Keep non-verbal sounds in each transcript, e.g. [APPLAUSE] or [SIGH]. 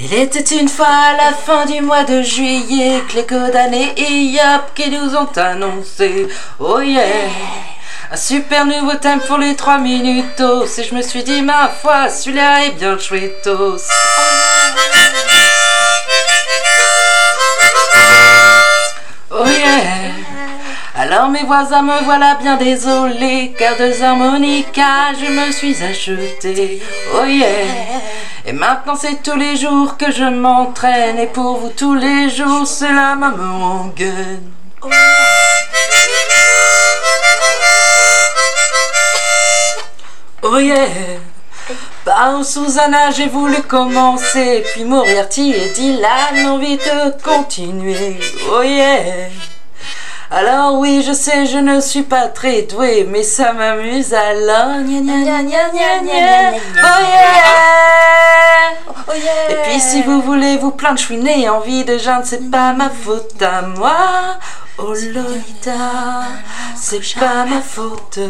Il était une fois à la fin du mois de juillet que les Kodan et qui nous ont annoncé. Oh yeah. Un super nouveau thème pour les 3 minutes Et je me suis dit ma foi celui-là est bien chouettos Oh alors mes voisins me voilà bien désolé car deux harmonicas je me suis acheté. Oh yeah. Et maintenant c'est tous les jours que je m'entraîne et pour vous tous les jours c'est la maman gun. Oh yeah. Par Susanna, j'ai voulu commencer, puis Moriarty et Dylan ont envie de continuer. Oh yeah. Alors oui, je sais, je ne suis pas très doué, mais ça m'amuse alors. Gna gna gna gna gna gna. Oh yeah. Et puis si vous voulez vous plaindre, je suis né en vie de gens, c'est pas ma faute à moi. Oh Lolita, c'est pas ma faute.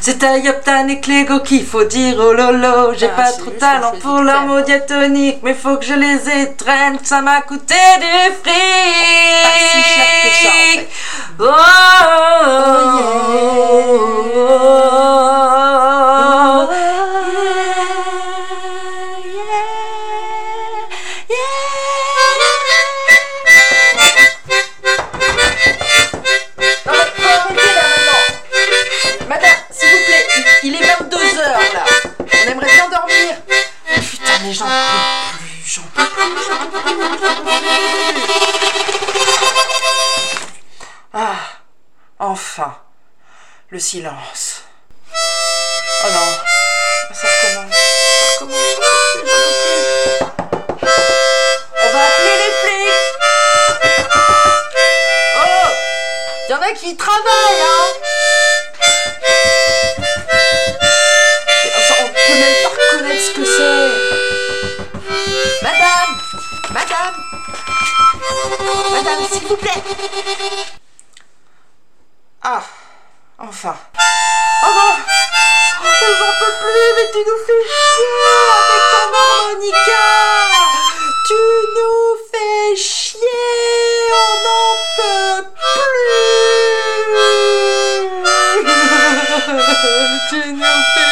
C'est à Yoptan et Clégo qu'il faut dire oh lolo. J'ai pas trop de talent pour leur mot diatonique, mais faut que je les étreigne. Ça m'a coûté du fric. si cher que ça, en fait. Oh, là. Madame, s'il vous plaît, il, il est 22h là. On aimerait bien dormir. Putain, mais j'en peux plus, j'en peux plus, j'en peux plus. Ah, enfin, le silence. Oh non, ça recommence, ça recommence. On va appeler les flics. Oh, y en a qui travaillent, hein. On peut même pas reconnaître ce que c'est. Madame, madame, madame, s'il vous plaît. Ah, enfin. Oh non oh, J'en peux plus, mais tu nous fais chier avec ton harmonica. Tu nous fais chier On n'en peut plus. [LAUGHS] Tu nous fais